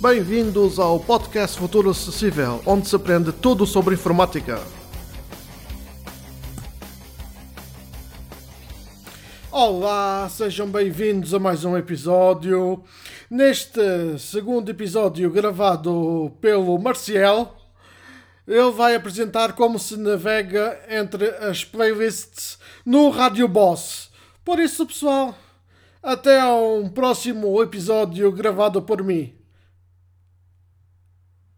Bem-vindos ao podcast Futuro Acessível, onde se aprende tudo sobre informática. Olá, sejam bem-vindos a mais um episódio. Neste segundo episódio gravado pelo Marcial, ele vai apresentar como se navega entre as playlists no Rádio Boss. Por isso, pessoal, até a um próximo episódio gravado por mim.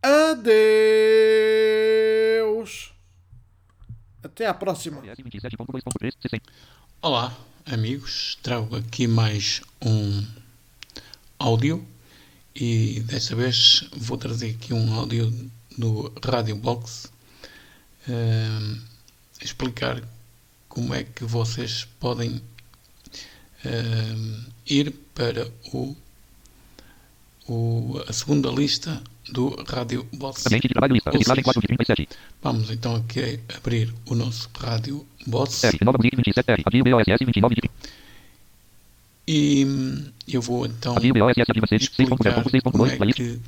Adeus. Até à próxima. Olá, amigos. Trago aqui mais um áudio e desta vez vou trazer aqui um áudio do Radio Box uh, explicar como é que vocês podem uh, ir para o, o, a segunda lista do Rádio Box. Ambiente de trabalho lista. Reciclagem 4 de 37. Vamos então aqui abrir o nosso Rádio Box. R. Nova Music 27 R. Adio BOSS 29 de E eu vou então Adio BOSS ativa 6. explicar como 6.0.6.2. é Playlist. que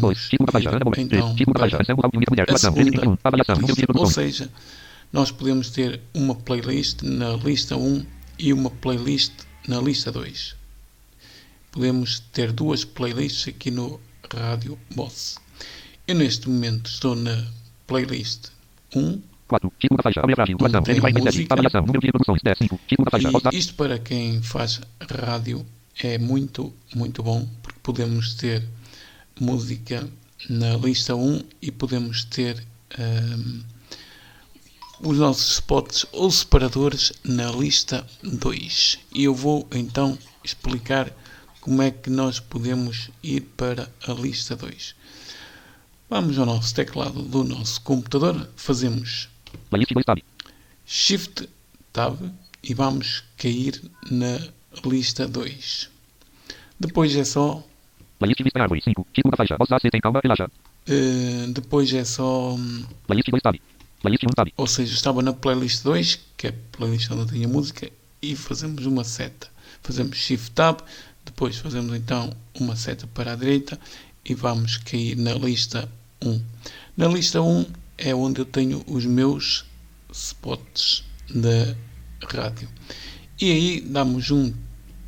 2. podemos página. Ana Moura. então para mulher. a segunda 13 Avaliação. Número de lista. Ou seja, nós podemos ter uma playlist na lista 1 e uma playlist na lista 2. Podemos ter duas playlists aqui no Rádio Boss. Eu neste momento estou na playlist 1 4. Título da faixa. Abreviagem. Duração. tem 147. música. Avaliação. Número de reproduções. 10. 5. Título da faixa. Voz da- E isto para quem faz rádio é muito, muito bom, porque podemos ter música na lista 1 e podemos ter ahm, os nossos spots ou separadores na lista 2. E eu vou então explicar como é que nós podemos ir para a lista 2. Vamos ao nosso teclado do nosso computador, fazemos Playlist 2 tab. Shift Tab e vamos cair na lista 2. Depois é só Playlist vista em árvore. 5. Título da faixa. Relaxa. eh, depois é só Playlist 2 tab. Playlist 1 tab. ou seja, estava na playlist 2, que é a playlist onde tinha música, e fazemos uma seta. Fazemos Shift Tab, depois fazemos então uma seta para a direita e vamos cair na lista 1. Na lista 1 é onde eu tenho os meus spots da rádio. E aí damos um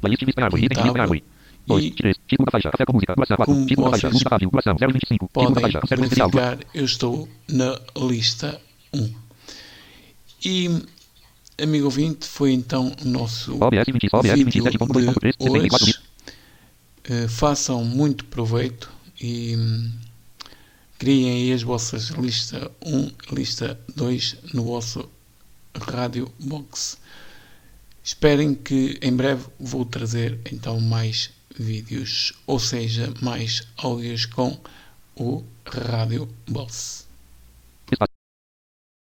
Tab. lista em árvore. 2. E- 3. Título da faixa. Café com música. Duração 4. Como vocês Música áudio. Duração 025. Título da podem verificar, eu estou na lista 1. E, amigo ouvinte, foi então o nosso OBS 20. OBS vídeo 27.2.3. de 64 hoje. Eh, façam muito proveito e hum, criem aí as vossas lista 1, lista 2 no vosso rádio box. Esperem que em breve vou trazer então mais vídeos, ou seja, mais áudios com o rádio box.